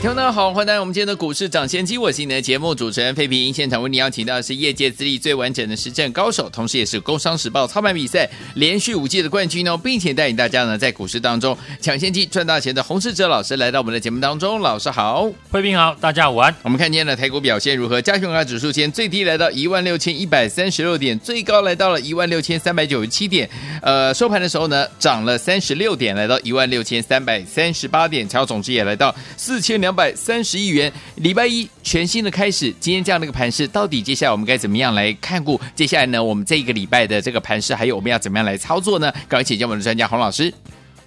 听众大家好，欢迎来到我们今天的股市抢先机，我是你的节目主持人费平。现场为你邀请到的是业界资历最完整的实战高手，同时也是《工商时报》操盘比赛连续五届的冠军哦，并且带领大家呢在股市当中抢先机赚大钱的洪世哲老师来到我们的节目当中。老师好，费平好，大家午安。我们看今天的台股表现如何？加权指数先最低来到一万六千一百三十六点，最高来到了一万六千三百九十七点。呃，收盘的时候呢，涨了三十六点，来到一万六千三百三十八点，成交总值也来到四千两。两百三十亿元，礼拜一全新的开始。今天这样的一个盘势，到底接下来我们该怎么样来看顾？接下来呢，我们这一个礼拜的这个盘势，还有我们要怎么样来操作呢？赶快请教我们的专家洪老师。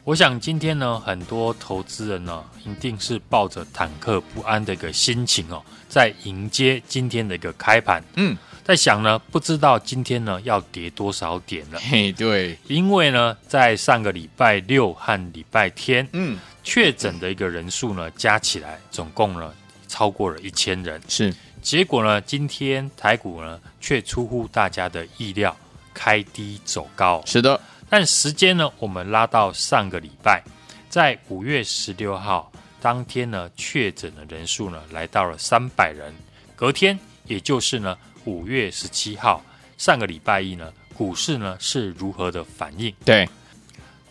我想今天呢，很多投资人呢，一定是抱着忐忑不安的一个心情哦，在迎接今天的一个开盘。嗯，在想呢，不知道今天呢要跌多少点了。嘿，对，因为呢，在上个礼拜六和礼拜天，嗯。确诊的一个人数呢，加起来总共呢超过了一千人。是，结果呢，今天台股呢却出乎大家的意料，开低走高。是的，但时间呢，我们拉到上个礼拜，在五月十六号当天呢，确诊的人数呢来到了三百人。隔天，也就是呢五月十七号，上个礼拜一呢，股市呢是如何的反应？对。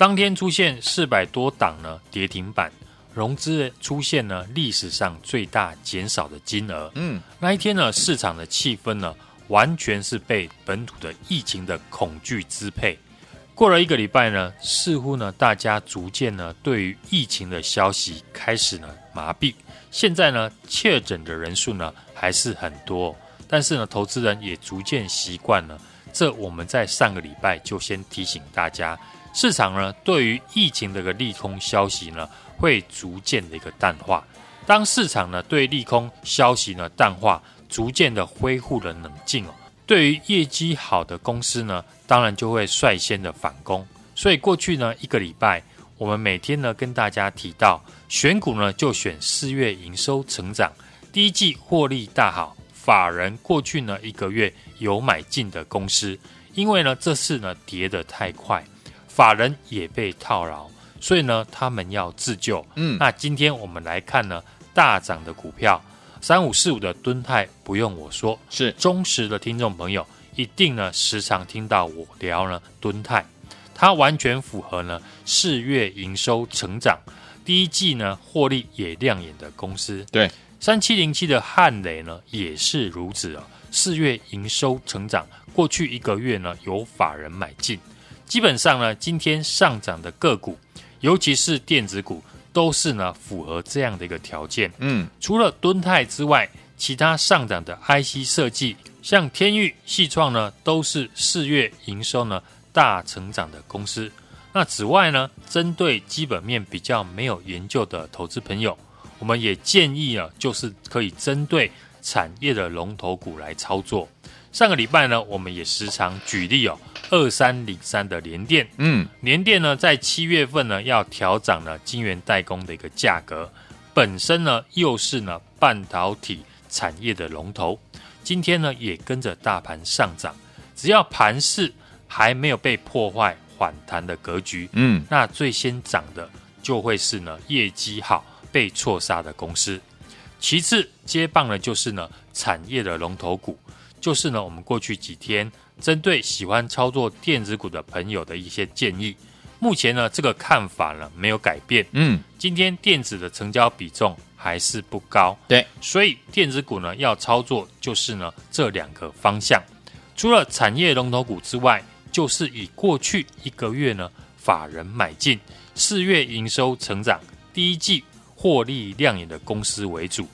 当天出现四百多档呢跌停板，融资出现呢历史上最大减少的金额。嗯，那一天呢市场的气氛呢完全是被本土的疫情的恐惧支配。过了一个礼拜呢，似乎呢大家逐渐呢对于疫情的消息开始呢麻痹。现在呢确诊的人数呢还是很多，但是呢投资人也逐渐习惯了。这我们在上个礼拜就先提醒大家。市场呢，对于疫情的一个利空消息呢，会逐渐的一个淡化。当市场呢对利空消息呢淡化，逐渐的恢复了冷静哦，对于业绩好的公司呢，当然就会率先的反攻。所以过去呢一个礼拜，我们每天呢跟大家提到，选股呢就选四月营收成长、第一季获利大好、法人过去呢一个月有买进的公司，因为呢这次呢跌得太快。法人也被套牢，所以呢，他们要自救。嗯，那今天我们来看呢，大涨的股票三五四五的敦泰，不用我说，是忠实的听众朋友，一定呢时常听到我聊呢敦泰，它完全符合呢四月营收成长，第一季呢获利也亮眼的公司。对，三七零七的汉雷呢也是如此啊，四月营收成长，过去一个月呢有法人买进。基本上呢，今天上涨的个股，尤其是电子股，都是呢符合这样的一个条件。嗯，除了敦泰之外，其他上涨的 IC 设计，像天域、系创呢，都是四月营收呢大成长的公司。那此外呢，针对基本面比较没有研究的投资朋友，我们也建议啊，就是可以针对产业的龙头股来操作。上个礼拜呢，我们也时常举例哦。二三零三的联电，嗯，联电呢，在七月份呢要调涨了晶圆代工的一个价格，本身呢又是呢半导体产业的龙头，今天呢也跟着大盘上涨，只要盘势还没有被破坏反弹的格局，嗯，那最先涨的就会是呢业绩好被错杀的公司，其次接棒的就是呢产业的龙头股，就是呢我们过去几天。针对喜欢操作电子股的朋友的一些建议，目前呢这个看法呢没有改变。嗯，今天电子的成交比重还是不高。对，所以电子股呢要操作就是呢这两个方向，除了产业龙头股之外，就是以过去一个月呢法人买进、四月营收成长、第一季获利亮眼的公司为主。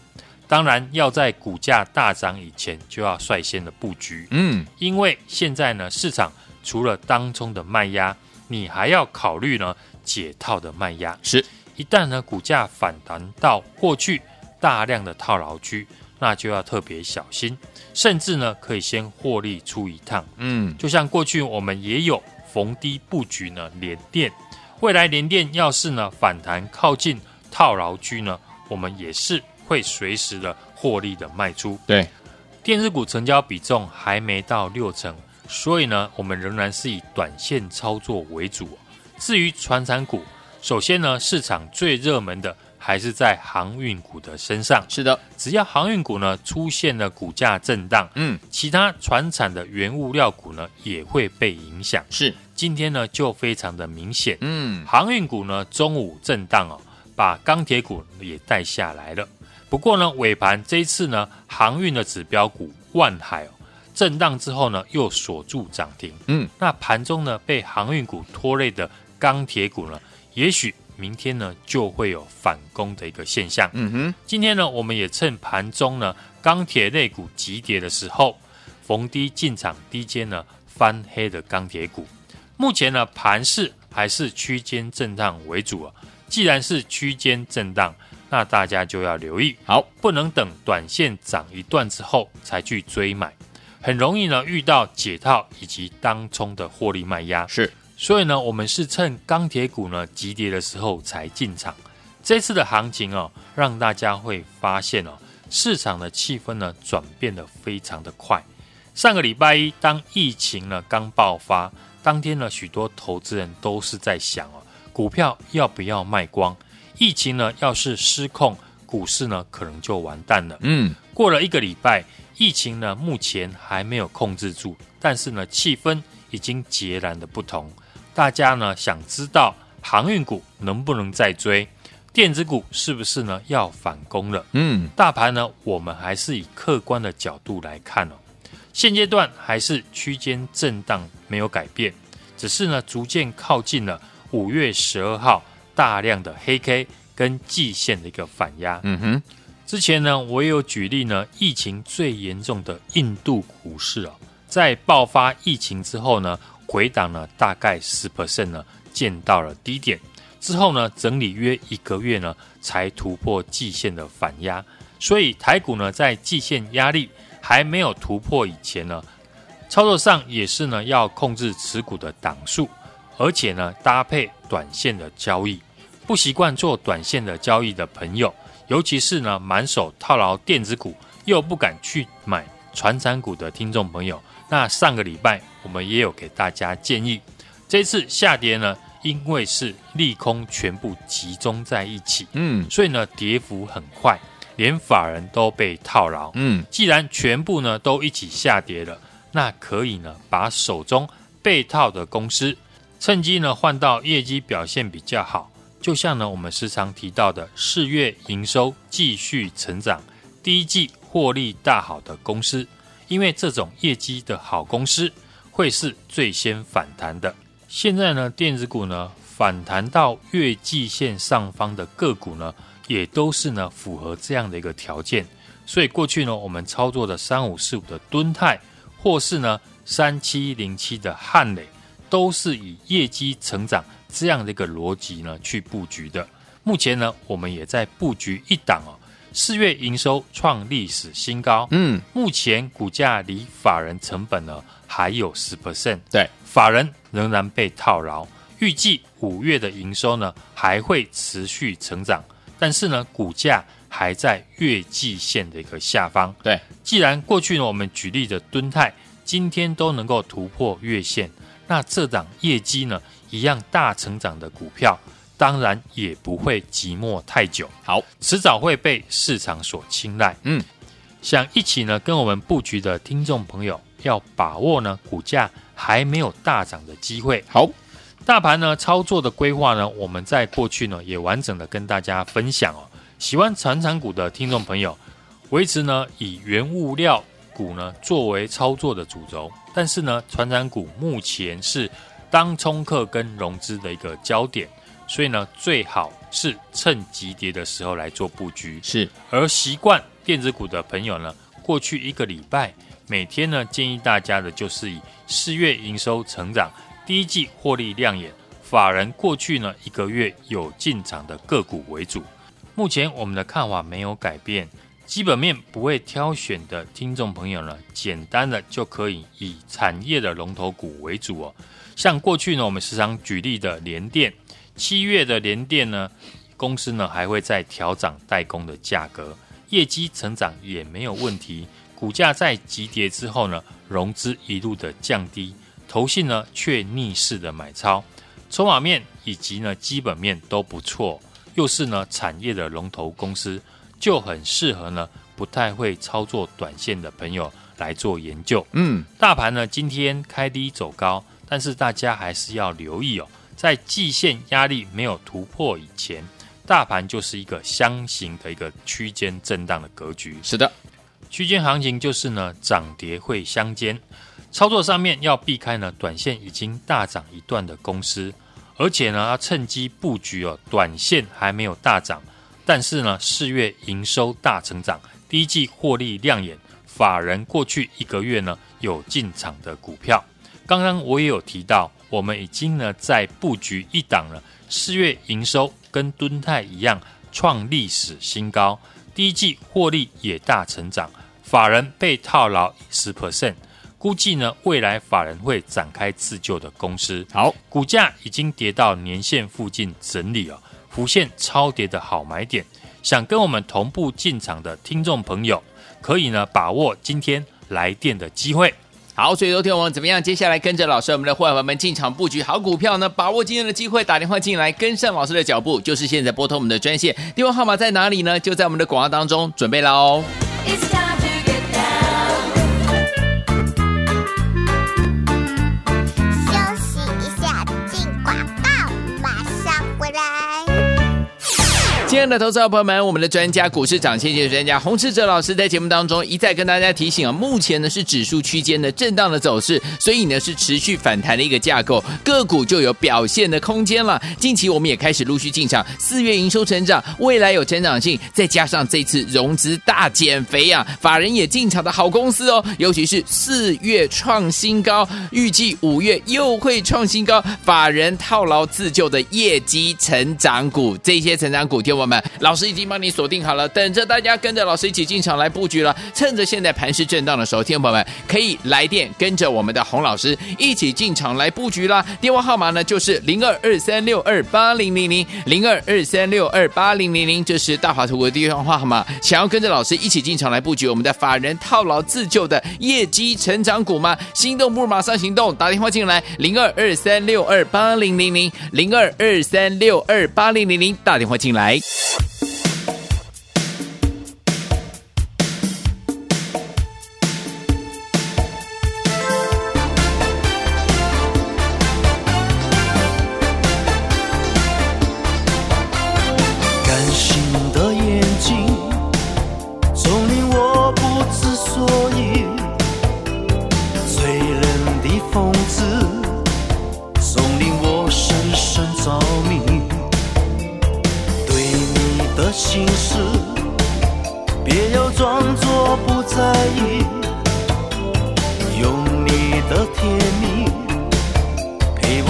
当然要在股价大涨以前就要率先的布局，嗯，因为现在呢市场除了当中的卖压，你还要考虑呢解套的卖压。是，一旦呢股价反弹到过去大量的套牢区，那就要特别小心，甚至呢可以先获利出一趟。嗯，就像过去我们也有逢低布局呢联电，未来联电要是呢反弹靠近套牢区呢，我们也是会随时的获利的卖出。对，电子股成交比重还没到六成，所以呢我们仍然是以短线操作为主。至于传产股，首先呢市场最热门的。还是在航运股的身上，是的，只要航运股呢出现了股价震荡，嗯，其他船产的原物料股呢也会被影响。是，今天呢就非常的明显，嗯，航运股呢中午震荡哦，把钢铁股也带下来了。不过呢尾盘这一次呢航运的指标股万海哦震荡之后呢又锁住涨停，嗯，那盘中呢被航运股拖累的钢铁股呢，也许。明天呢就会有反攻的一个现象。嗯哼，今天呢我们也趁盘中呢钢铁类股急跌的时候，逢低进场低阶呢翻黑的钢铁股。目前呢盘势还是区间震荡为主啊。既然是区间震荡，那大家就要留意，好，不能等短线涨一段之后才去追买，很容易呢遇到解套以及当冲的获利卖压。是。所以呢，我们是趁钢铁股呢急跌的时候才进场。这次的行情哦，让大家会发现哦，市场的气氛呢转变得非常的快。上个礼拜一，当疫情呢刚爆发，当天呢，许多投资人都是在想哦，股票要不要卖光？疫情呢要是失控，股市呢可能就完蛋了。嗯，过了一个礼拜，疫情呢目前还没有控制住，但是呢气氛已经截然的不同。大家呢想知道航运股能不能再追，电子股是不是呢要反攻了？嗯，大盘呢，我们还是以客观的角度来看哦。现阶段还是区间震荡没有改变，只是呢逐渐靠近了五月十二号大量的黑 K 跟季线的一个反压。嗯哼，之前呢我也有举例呢，疫情最严重的印度股市哦，在爆发疫情之后呢。回档呢，大概十 percent 呢，见到了低点之后呢，整理约一个月呢，才突破季线的反压。所以台股呢，在季线压力还没有突破以前呢，操作上也是呢，要控制持股的档数，而且呢，搭配短线的交易。不习惯做短线的交易的朋友，尤其是呢，满手套牢电子股又不敢去买传产股的听众朋友。那上个礼拜我们也有给大家建议，这次下跌呢，因为是利空全部集中在一起，嗯，所以呢跌幅很快，连法人都被套牢，嗯，既然全部呢都一起下跌了，那可以呢把手中被套的公司趁机呢换到业绩表现比较好，就像呢我们时常提到的四月营收继续成长，第一季获利大好的公司。因为这种业绩的好公司会是最先反弹的。现在呢，电子股呢反弹到月季线上方的个股呢，也都是呢符合这样的一个条件。所以过去呢，我们操作的三五四五的敦泰，或是呢三七零七的汉磊，都是以业绩成长这样的一个逻辑呢去布局的。目前呢，我们也在布局一档哦。四月营收创历史新高，嗯，目前股价离法人成本呢还有十。percent，对，法人仍然被套牢，预计五月的营收呢还会持续成长，但是呢股价还在月季线的一个下方，对，既然过去呢我们举例的敦泰今天都能够突破月线，那这档业绩呢一样大成长的股票。当然也不会寂寞太久，好，迟早会被市场所青睐。嗯，想一起呢跟我们布局的听众朋友，要把握呢股价还没有大涨的机会。好，大盘呢操作的规划呢，我们在过去呢也完整的跟大家分享哦。喜欢传产股的听众朋友，维持呢以原物料股呢作为操作的主轴，但是呢传产股目前是当冲客跟融资的一个焦点。所以呢，最好是趁急跌的时候来做布局。是，而习惯电子股的朋友呢，过去一个礼拜每天呢，建议大家的就是以四月营收成长、第一季获利亮眼、法人过去呢一个月有进场的个股为主。目前我们的看法没有改变，基本面不会挑选的听众朋友呢，简单的就可以以产业的龙头股为主哦。像过去呢，我们时常举例的联电，七月的联电呢，公司呢还会再调涨代工的价格，业绩成长也没有问题。股价在急跌之后呢，融资一路的降低，投信呢却逆势的买超，筹码面以及呢基本面都不错，又是呢产业的龙头公司。就很适合呢，不太会操作短线的朋友来做研究。嗯，大盘呢今天开低走高，但是大家还是要留意哦，在季线压力没有突破以前，大盘就是一个箱型的一个区间震荡的格局。是的，区间行情就是呢涨跌会相间，操作上面要避开呢短线已经大涨一段的公司，而且呢要趁机布局哦，短线还没有大涨。但是呢，四月营收大成长，第一季获利亮眼，法人过去一个月呢有进场的股票。刚刚我也有提到，我们已经呢在布局一档了，四月营收跟敦泰一样创历史新高，第一季获利也大成长，法人被套牢十 percent，估计呢未来法人会展开自救的公司。好，股价已经跌到年线附近整理了。浮现超跌的好买点，想跟我们同步进场的听众朋友，可以呢把握今天来电的机会。好，所以昨天我们怎么样？接下来跟着老师，我们的伙伴们进场布局好股票呢？把握今天的机会，打电话进来跟上老师的脚步，就是现在拨通我们的专线，电话号码在哪里呢？就在我们的广告当中，准备了哦。亲爱的投资者朋友们，我们的专家股市涨先机专家洪士哲老师在节目当中一再跟大家提醒啊，目前呢是指数区间的震荡的走势，所以呢是持续反弹的一个架构，个股就有表现的空间了。近期我们也开始陆续进场，四月营收成长，未来有成长性，再加上这次融资大减肥啊，法人也进场的好公司哦，尤其是四月创新高，预计五月又会创新高，法人套牢自救的业绩成长股，这些成长股听们老师已经帮你锁定好了，等着大家跟着老师一起进场来布局了。趁着现在盘势震荡的时候，听众朋友们可以来电跟着我们的洪老师一起进场来布局啦。电话号码呢就是零二二三六二八零零零零二二三六二八零零零，这是大华图的电话号码。想要跟着老师一起进场来布局我们的法人套牢自救的业绩成长股吗？心动不如马上行动，打电话进来零二二三六二八零零零零二二三六二八零零零，打电话进来。you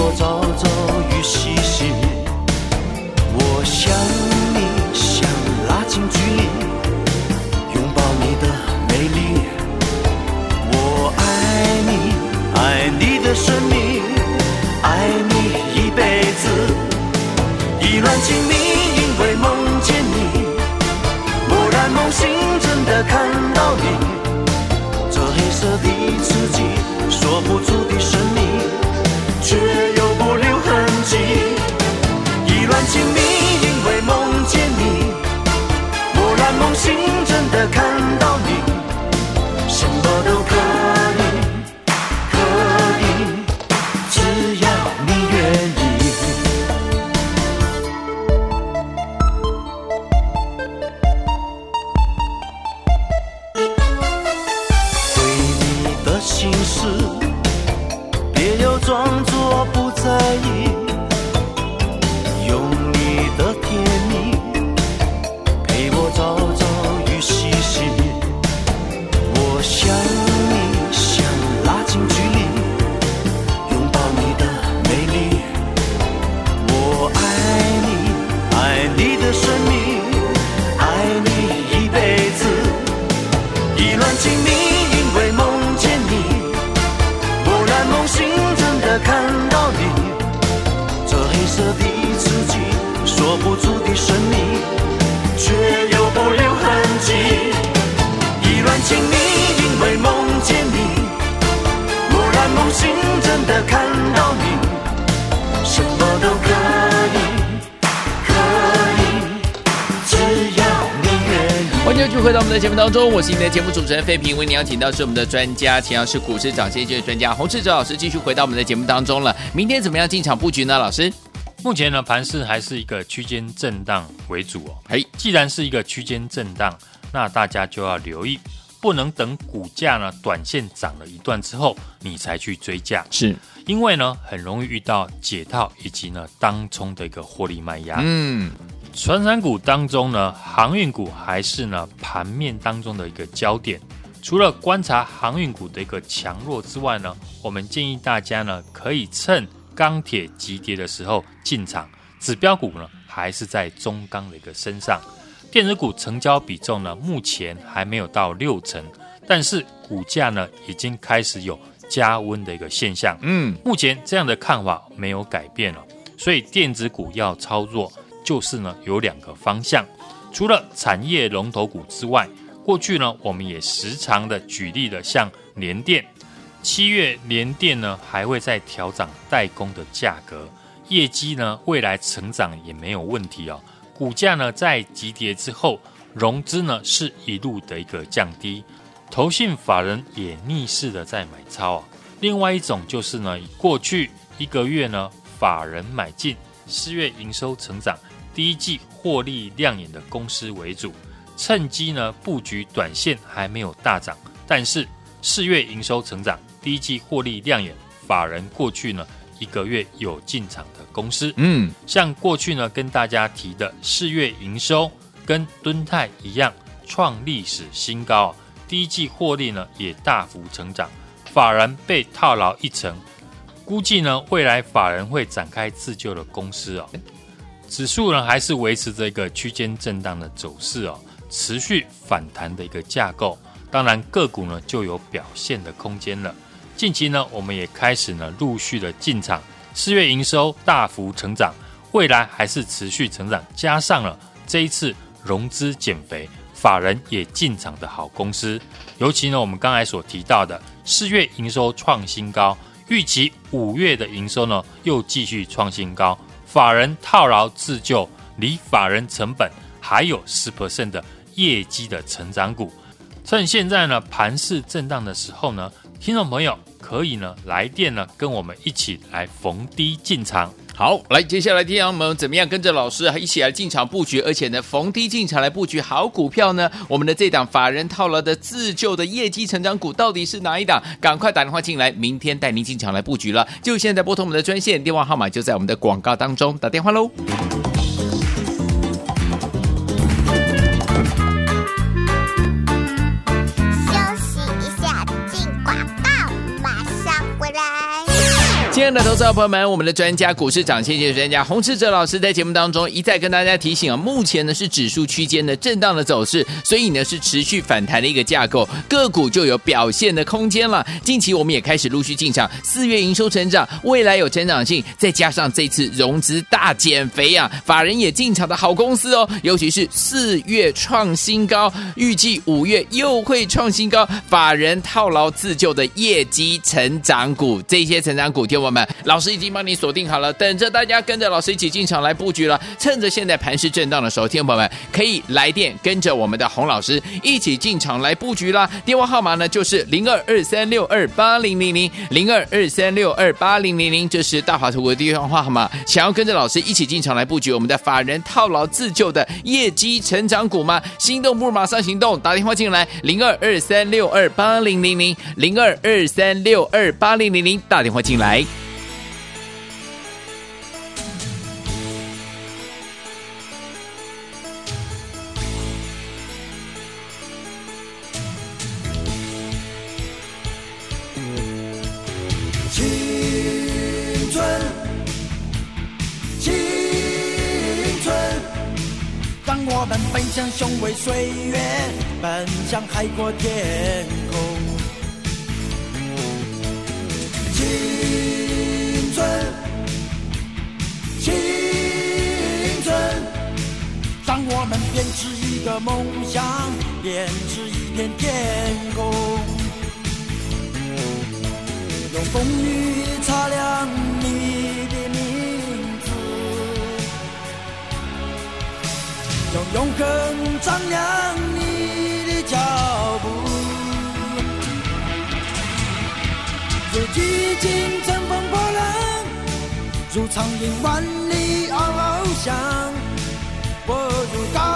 我走。续回到我们的节目当中，我是你的节目主持人费平，为你邀请到是我们的专家，同样是股市涨先机的专家洪志哲老师，继续回到我们的节目当中了。明天怎么样进场布局呢？老师？目前呢，盘势还是一个区间震荡为主哦。嘿，既然是一个区间震荡，那大家就要留意，不能等股价呢短线涨了一段之后，你才去追价，是因为呢很容易遇到解套以及呢当冲的一个获利卖压。嗯，传产股当中呢，航运股还是呢盘面当中的一个焦点。除了观察航运股的一个强弱之外呢，我们建议大家呢可以趁。钢铁急跌的时候进场，指标股呢还是在中钢的一个身上，电子股成交比重呢目前还没有到六成，但是股价呢已经开始有加温的一个现象。嗯，目前这样的看法没有改变了，所以电子股要操作就是呢有两个方向，除了产业龙头股之外，过去呢我们也时常的举例了，像联电。七月联电呢还会再调涨代工的价格，业绩呢未来成长也没有问题哦。股价呢在急跌之后，融资呢是一路的一个降低，投信法人也逆势的在买超啊。另外一种就是呢，过去一个月呢法人买进四月营收成长、第一季获利亮眼的公司为主，趁机呢布局短线还没有大涨，但是四月营收成长。第一季获利亮眼，法人过去呢一个月有进场的公司，嗯，像过去呢跟大家提的四月营收跟敦泰一样创历史新高，啊第一季获利呢也大幅成长，法人被套牢一层，估计呢未来法人会展开自救的公司哦，指数呢还是维持着一个区间震荡的走势哦，持续反弹的一个架构，当然个股呢就有表现的空间了。近期呢，我们也开始呢陆续的进场，四月营收大幅成长，未来还是持续成长，加上了这一次融资减肥，法人也进场的好公司，尤其呢我们刚才所提到的四月营收创新高，预期五月的营收呢又继续创新高，法人套牢自救，离法人成本还有十 percent 的业绩的成长股，趁现在呢盘势震荡的时候呢。听众朋友可以呢来电呢，跟我们一起来逢低进场。好，来接下来听我们怎么样跟着老师一起来进场布局，而且呢逢低进场来布局好股票呢？我们的这档法人套牢的自救的业绩成长股到底是哪一档？赶快打电话进来，明天带您进场来布局了。就现在拨通我们的专线电话号码，就在我们的广告当中，打电话喽。爱的投资者朋友们，我们的专家股市长，谢谢专家洪士哲老师在节目当中一再跟大家提醒啊，目前呢是指数区间的震荡的走势，所以呢是持续反弹的一个架构，个股就有表现的空间了。近期我们也开始陆续进场，四月营收成长，未来有成长性，再加上这次融资大减肥啊，法人也进场的好公司哦，尤其是四月创新高，预计五月又会创新高，法人套牢自救的业绩成长股，这些成长股我们老师已经帮你锁定好了，等着大家跟着老师一起进场来布局了。趁着现在盘势震荡的时候，听众朋友们可以来电跟着我们的洪老师一起进场来布局啦。电话号码呢就是零二二三六二八零零零零二二三六二八零零零，这是大华图的电话号码。想要跟着老师一起进场来布局我们的法人套牢自救的业绩成长股吗？心动不如马上行动，打电话进来零二二三六二八零零零零二二三六二八零零零，打电话进来。我们奔向雄伟岁月，奔向海阔天空。青春，青春，让我们编织一个梦想，编织一片天空。用风雨擦亮你的永恒丈量你的脚步。如巨鲸乘风破浪，如苍鹰万里翱翱翔，我如高。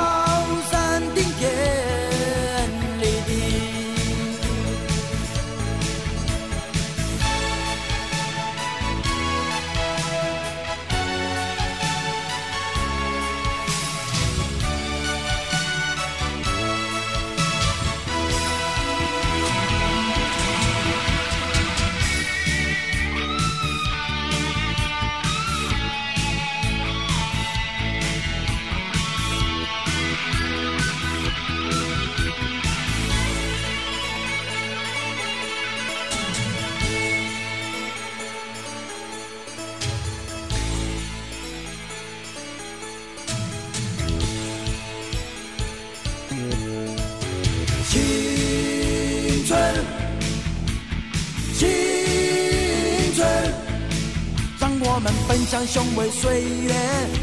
雄伟岁月，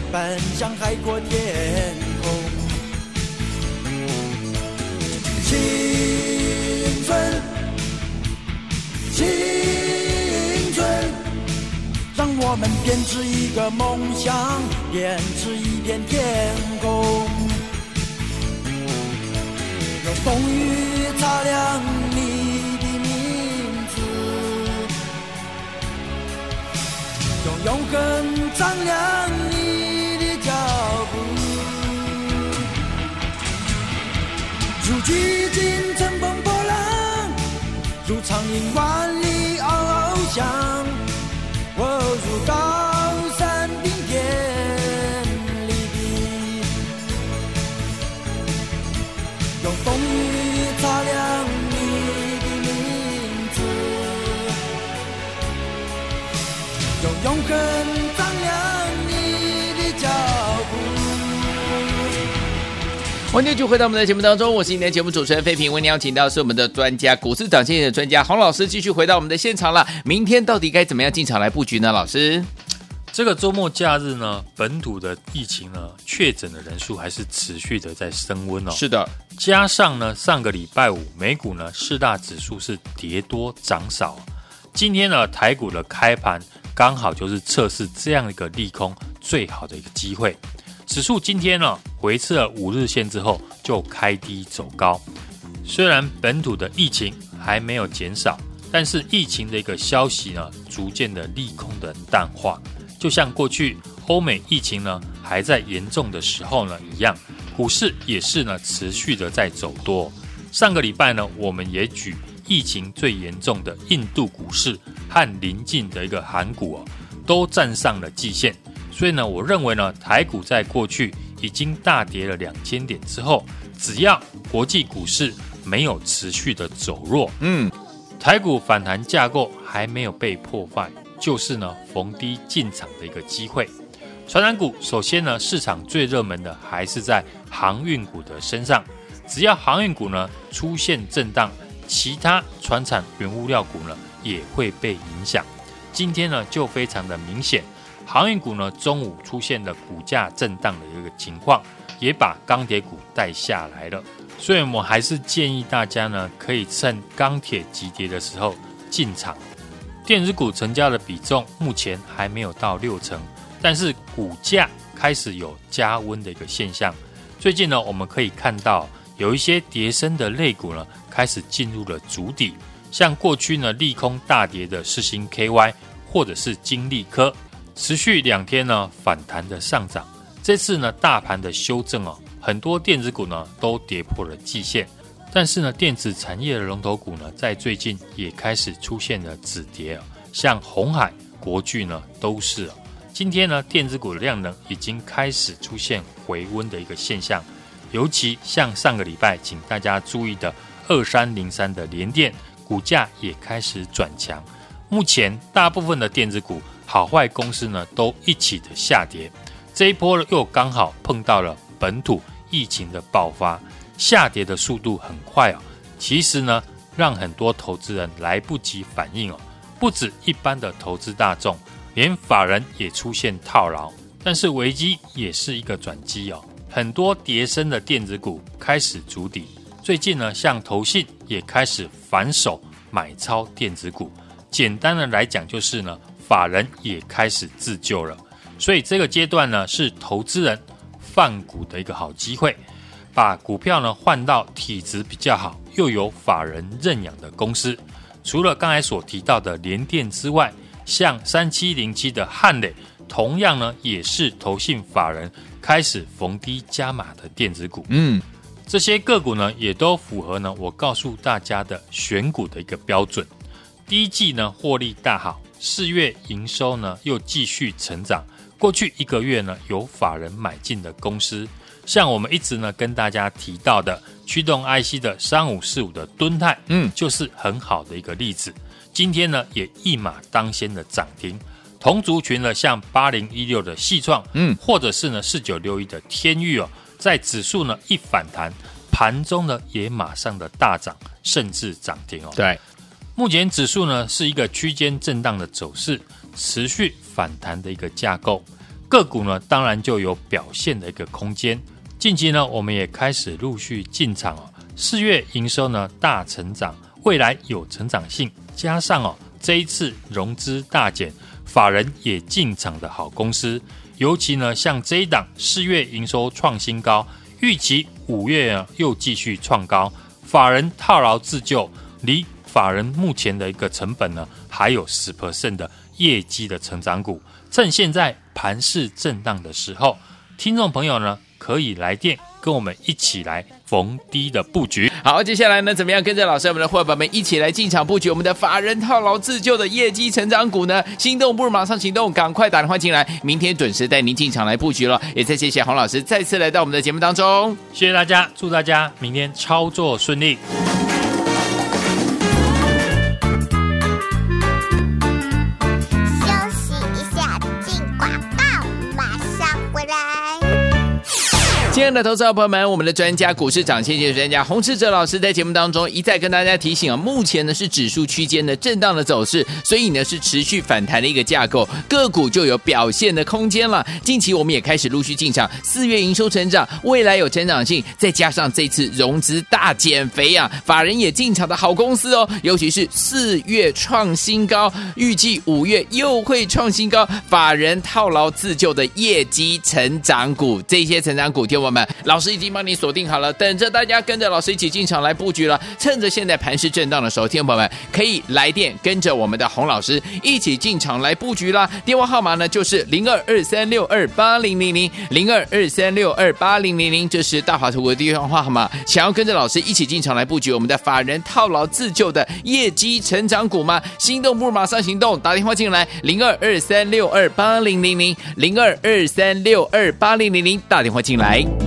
奔向海阔天空。青春，青春，让我们编织一个梦想，编织一片天空。用风雨擦亮你的名字，用。永恒丈量你的脚步，如巨鲸乘风破浪，如苍鹰万里翱翔，欢迎继续回到我们的节目当中，我是今天的节目主持人费平。为您邀请到是我们的专家，股市涨线的专家洪老师，继续回到我们的现场了。明天到底该怎么样进场来布局呢？老师，这个周末假日呢，本土的疫情呢，确诊的人数还是持续的在升温哦。是的，加上呢，上个礼拜五美股呢四大指数是跌多涨少，今天呢台股的开盘。刚好就是测试这样一个利空最好的一个机会。指数今天呢回测了五日线之后就开低走高。虽然本土的疫情还没有减少，但是疫情的一个消息呢逐渐的利空的淡化。就像过去欧美疫情呢还在严重的时候呢一样，股市也是呢持续的在走多。上个礼拜呢我们也举。疫情最严重的印度股市和邻近的一个韩股哦，都站上了季线，所以呢，我认为呢，台股在过去已经大跌了两千点之后，只要国际股市没有持续的走弱，嗯，台股反弹架构还没有被破坏，就是呢逢低进场的一个机会。传产股首先呢，市场最热门的还是在航运股的身上，只要航运股呢出现震荡。其他船产原物料股呢也会被影响。今天呢就非常的明显，航运股呢中午出现了股价震荡的一个情况，也把钢铁股带下来了。所以我们还是建议大家呢可以趁钢铁急跌的时候进场。电子股成交的比重目前还没有到六成，但是股价开始有加温的一个现象。最近呢我们可以看到。有一些跌深的类股呢，开始进入了主底，像过去呢利空大跌的世芯 KY，或者是金利科，持续两天呢反弹的上涨。这次呢大盘的修正哦，很多电子股呢都跌破了季线，但是呢电子产业的龙头股呢，在最近也开始出现了止跌，像红海、国巨呢都是。今天呢电子股的量能已经开始出现回温的一个现象。尤其像上个礼拜，请大家注意的二三零三的联电股价也开始转强。目前大部分的电子股好坏公司呢都一起的下跌，这一波又刚好碰到了本土疫情的爆发，下跌的速度很快哦。其实呢，让很多投资人来不及反应哦，不止一般的投资大众，连法人也出现套牢。但是危机也是一个转机哦，很多跌深的电子股开始筑底。最近呢，像投信也开始反手买超电子股。简单的来讲，就是呢，法人也开始自救了。所以这个阶段呢，是投资人换股的一个好机会，把股票呢换到体质比较好又有法人认养的公司。除了刚才所提到的联电之外，像三七零七的汉磊，同样呢也是投信法人开始逢低加码的电子股。嗯，这些个股呢也都符合呢我告诉大家的选股的一个标准。第一季呢获利大好，四月营收呢又继续成长。过去一个月呢有法人买进的公司，像我们一直呢跟大家提到的。驱动 IC 的三五四五的敦泰，嗯，就是很好的一个例子。今天呢，也一马当先的涨停。同族群呢，像八零一六的矽创，嗯，或者是呢四九六一的天域哦，在指数呢一反弹，盘中呢也马上的大涨，甚至涨停哦。对，目前指数呢是一个区间震荡的走势，持续反弹的一个架构，个股呢当然就有表现的一个空间。近期呢，我们也开始陆续进场哦。四月营收呢大成长，未来有成长性，加上哦这一次融资大减，法人也进场的好公司，尤其呢像这一档四月营收创新高，预期五月又继续创高，法人套牢自救，离法人目前的一个成本呢还有十 percent 的业绩的成长股，趁现在盘势震荡的时候，听众朋友呢。可以来电跟我们一起来逢低的布局。好，接下来呢，怎么样跟着老师我们的伙伴们一起来进场布局我们的法人套牢自救的业绩成长股呢？心动不如马上行动，赶快打电话进来，明天准时带您进场来布局了。也再谢谢洪老师再次来到我们的节目当中，谢谢大家，祝大家明天操作顺利。亲爱的投资者朋友们，我们的专家股市涨谢谢专家洪士哲老师在节目当中一再跟大家提醒啊，目前呢是指数区间的震荡的走势，所以呢是持续反弹的一个架构，个股就有表现的空间了。近期我们也开始陆续进场，四月营收成长，未来有成长性，再加上这次融资大减肥啊，法人也进场的好公司哦，尤其是四月创新高，预计五月又会创新高，法人套牢自救的业绩成长股，这些成长股听我。们老师已经帮你锁定好了，等着大家跟着老师一起进场来布局了。趁着现在盘势震荡的时候，听众朋友们可以来电跟着我们的洪老师一起进场来布局啦。电话号码呢就是零二二三六二八零零零零二二三六二八零零零，这是大华图的电话号码。想要跟着老师一起进场来布局我们的法人套牢自救的业绩成长股吗？心动不如马上行动，打电话进来零二二三六二八零零零零二二三六二八零零零，打电话进来。